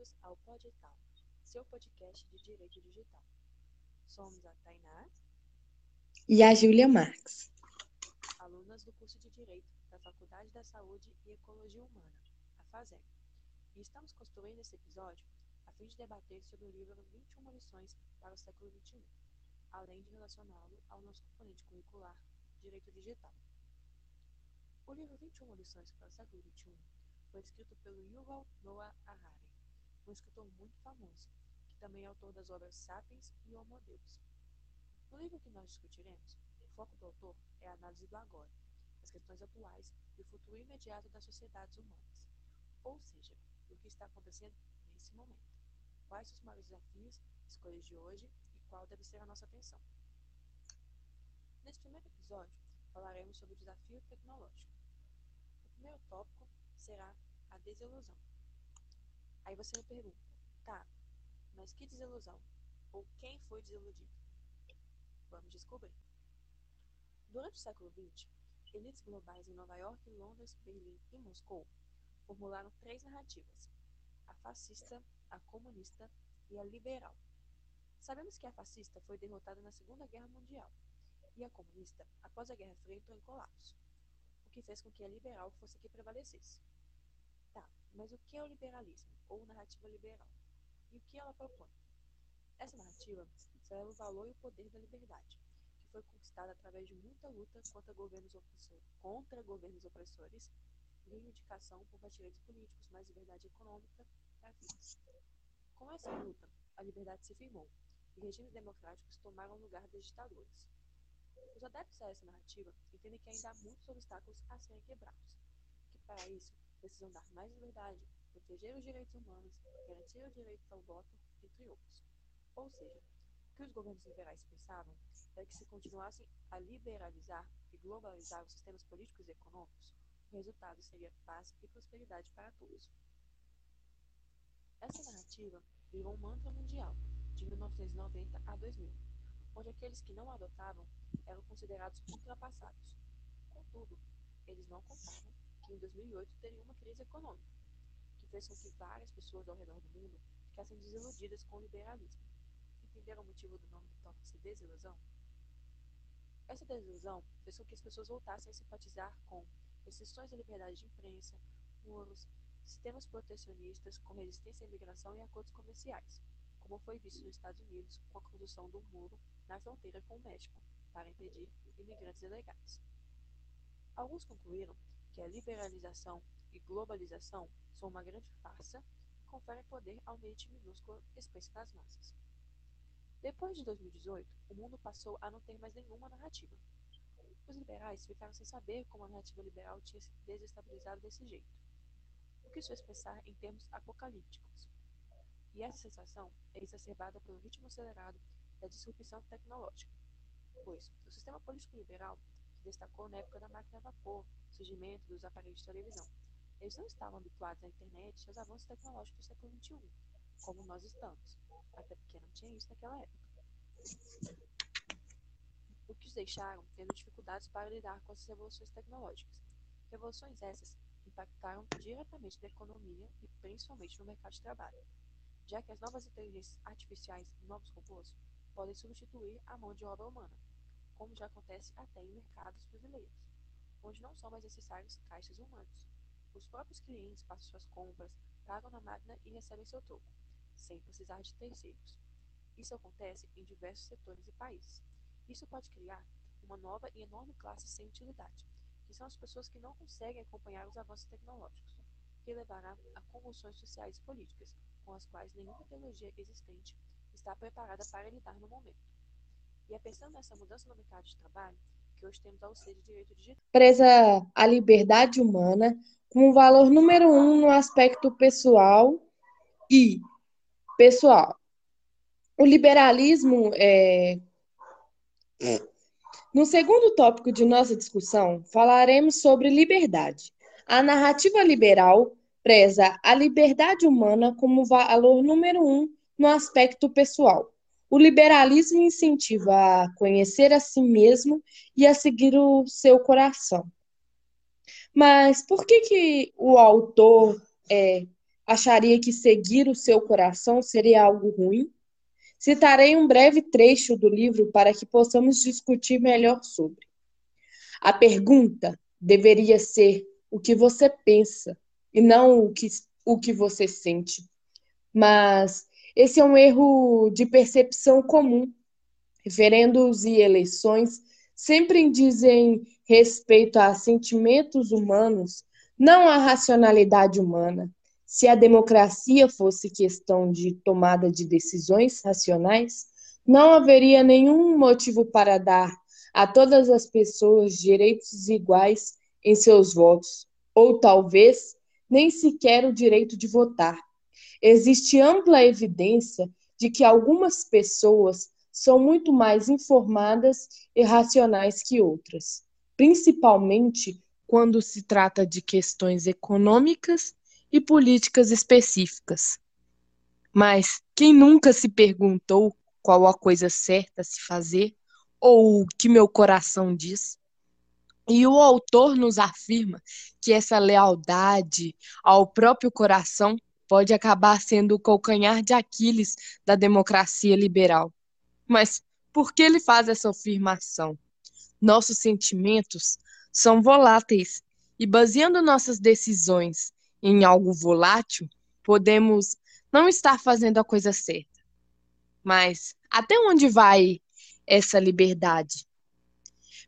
bem-vindos ao Podital, seu podcast de Direito Digital. Somos a Tainá e a Júlia Marques, alunas do curso de Direito da Faculdade da Saúde e Ecologia Humana, a FASEG, e estamos construindo esse episódio a fim de debater sobre o livro 21 lições para o século XXI, além de relacioná-lo ao nosso componente curricular, Direito Digital. O livro 21 lições para o século XXI foi escrito pelo Yuval Noah Harari, um escritor muito famoso, que também é autor das obras Sapiens e Homo Deus. No livro que nós discutiremos, o foco do autor é a análise do agora, das questões atuais e o futuro imediato das sociedades humanas, ou seja, do que está acontecendo nesse momento. Quais os maiores desafios, escolhas de hoje e qual deve ser a nossa atenção. Nesse primeiro episódio, falaremos sobre o desafio tecnológico. O primeiro tópico será a desilusão. Aí você me pergunta, tá, mas que desilusão? Ou quem foi desiludido? Vamos descobrir. Durante o século XX, elites globais em Nova York, Londres, Berlim e Moscou formularam três narrativas: a fascista, a comunista e a liberal. Sabemos que a fascista foi derrotada na Segunda Guerra Mundial e a comunista, após a Guerra Fria, entrou em colapso, o que fez com que a liberal fosse a que prevalecesse. Mas o que é o liberalismo, ou narrativa liberal? E o que ela propõe? Essa narrativa celebra o valor e o poder da liberdade, que foi conquistada através de muita luta contra governos, contra governos opressores, reivindicação por direitos políticos, mais liberdade econômica afins. Com essa luta, a liberdade se firmou e regimes democráticos tomaram lugar das ditaduras. Os adeptos a essa narrativa entendem que ainda há muitos obstáculos a serem quebrados, que para isso precisam dar mais liberdade, proteger os direitos humanos, garantir o direito ao voto, entre outros. Ou seja, o que os governos liberais pensavam era que se continuassem a liberalizar e globalizar os sistemas políticos e econômicos, o resultado seria paz e prosperidade para todos. Essa narrativa virou um mantra mundial, de 1990 a 2000, onde aqueles que não adotavam eram considerados ultrapassados. Contudo, eles não contavam em 2008 teria uma crise econômica, que fez com que várias pessoas ao redor do mundo ficassem desiludidas com o liberalismo. Entenderam o motivo do nome do tópico de desilusão? Essa desilusão fez com que as pessoas voltassem a simpatizar com restrições à liberdade de imprensa, muros, sistemas protecionistas com resistência à imigração e acordos comerciais, como foi visto nos Estados Unidos com a construção do muro na fronteira com o México para impedir imigrantes ilegais. Alguns concluíram que a liberalização e globalização são uma grande farsa e conferem poder ao mente minúsculo expresso das massas. Depois de 2018, o mundo passou a não ter mais nenhuma narrativa. Os liberais ficaram sem saber como a narrativa liberal tinha se desestabilizado desse jeito, o que isso fez pensar em termos apocalípticos. E essa sensação é exacerbada pelo ritmo acelerado da disrupção tecnológica, pois o sistema político liberal, que destacou na época da máquina a vapor, surgimento dos aparelhos de televisão. Eles não estavam habituados à internet e aos avanços tecnológicos do século XXI, como nós estamos, até porque não tinha isso naquela época. O que os deixaram tendo dificuldades para lidar com essas revoluções tecnológicas. Revoluções essas impactaram diretamente na economia e principalmente no mercado de trabalho, já que as novas inteligências artificiais e novos robôs podem substituir a mão de obra humana, como já acontece até em mercados brasileiros onde não são mais necessários caixas humanos. Os próprios clientes passam suas compras, pagam na máquina e recebem seu troco, sem precisar de terceiros. Isso acontece em diversos setores e países. Isso pode criar uma nova e enorme classe sem utilidade, que são as pessoas que não conseguem acompanhar os avanços tecnológicos, que levará a convulsões sociais e políticas, com as quais nenhuma tecnologia existente está preparada para lidar no momento. E é pensando nessa mudança no mercado de trabalho que hoje temos ao ser de direito digital. Preza a liberdade humana como valor número um no aspecto pessoal e pessoal. O liberalismo é. No segundo tópico de nossa discussão, falaremos sobre liberdade. A narrativa liberal preza a liberdade humana como valor número um no aspecto pessoal. O liberalismo incentiva a conhecer a si mesmo e a seguir o seu coração. Mas por que, que o autor é, acharia que seguir o seu coração seria algo ruim? Citarei um breve trecho do livro para que possamos discutir melhor sobre. A pergunta deveria ser o que você pensa e não o que, o que você sente. Mas esse é um erro de percepção comum. Referendos e eleições sempre dizem respeito a sentimentos humanos, não à racionalidade humana. Se a democracia fosse questão de tomada de decisões racionais, não haveria nenhum motivo para dar a todas as pessoas direitos iguais em seus votos, ou talvez nem sequer o direito de votar. Existe ampla evidência de que algumas pessoas são muito mais informadas e racionais que outras, principalmente quando se trata de questões econômicas e políticas específicas. Mas quem nunca se perguntou qual a coisa certa a se fazer ou o que meu coração diz? E o autor nos afirma que essa lealdade ao próprio coração pode acabar sendo o calcanhar de Aquiles da democracia liberal. Mas por que ele faz essa afirmação? Nossos sentimentos são voláteis e, baseando nossas decisões em algo volátil, podemos não estar fazendo a coisa certa. Mas até onde vai essa liberdade?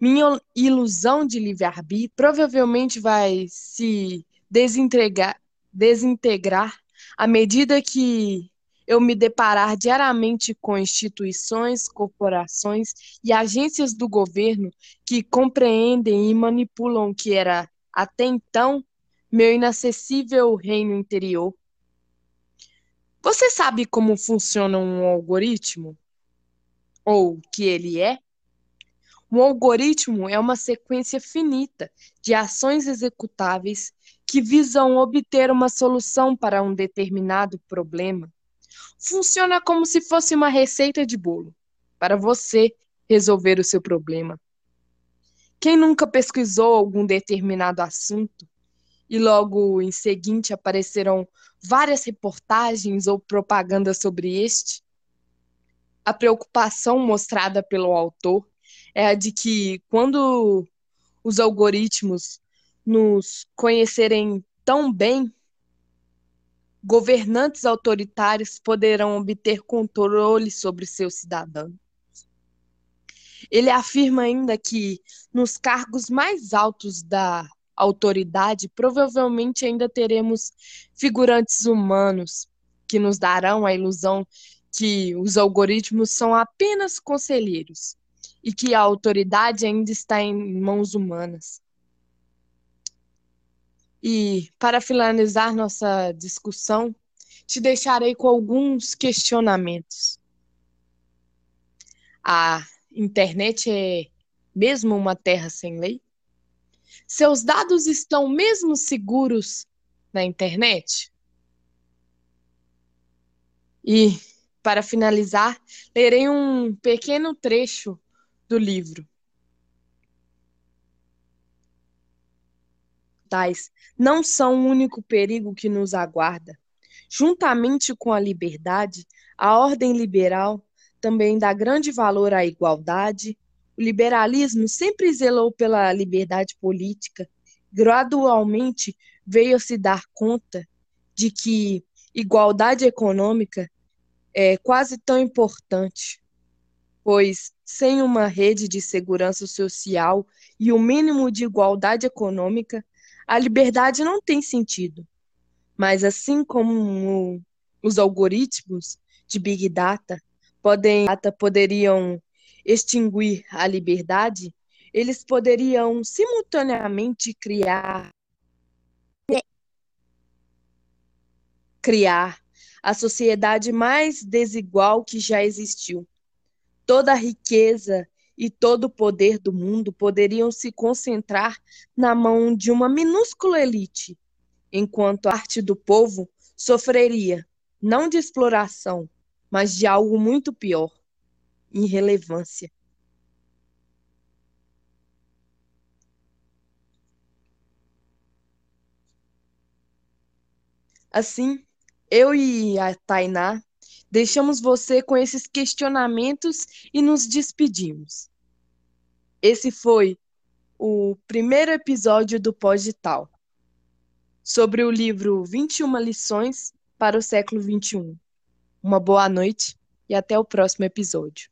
Minha ilusão de livre-arbítrio provavelmente vai se desintegrar, desintegrar à medida que eu me deparar diariamente com instituições, corporações e agências do governo que compreendem e manipulam o que era, até então, meu inacessível reino interior. Você sabe como funciona um algoritmo? Ou o que ele é? Um algoritmo é uma sequência finita de ações executáveis que visam obter uma solução para um determinado problema. Funciona como se fosse uma receita de bolo para você resolver o seu problema. Quem nunca pesquisou algum determinado assunto e logo em seguinte apareceram várias reportagens ou propagandas sobre este? A preocupação mostrada pelo autor é a de que quando os algoritmos nos conhecerem tão bem, governantes autoritários poderão obter controle sobre seus cidadãos. Ele afirma ainda que nos cargos mais altos da autoridade, provavelmente ainda teremos figurantes humanos que nos darão a ilusão que os algoritmos são apenas conselheiros e que a autoridade ainda está em mãos humanas. E, para finalizar nossa discussão, te deixarei com alguns questionamentos. A internet é mesmo uma terra sem lei? Seus dados estão mesmo seguros na internet? E, para finalizar, lerei um pequeno trecho do livro. Tais não são o único perigo que nos aguarda. Juntamente com a liberdade, a ordem liberal também dá grande valor à igualdade. O liberalismo sempre zelou pela liberdade política. Gradualmente veio a se dar conta de que igualdade econômica é quase tão importante pois sem uma rede de segurança social e o um mínimo de igualdade econômica, a liberdade não tem sentido. Mas assim como os algoritmos de Big Data podem, poderiam extinguir a liberdade, eles poderiam simultaneamente criar criar a sociedade mais desigual que já existiu toda a riqueza e todo o poder do mundo poderiam se concentrar na mão de uma minúscula elite, enquanto a parte do povo sofreria não de exploração, mas de algo muito pior irrelevância. Assim, Eu e a Tainá deixamos você com esses questionamentos e nos despedimos. Esse foi o primeiro episódio do Podital sobre o livro 21 lições para o século 21. Uma boa noite e até o próximo episódio.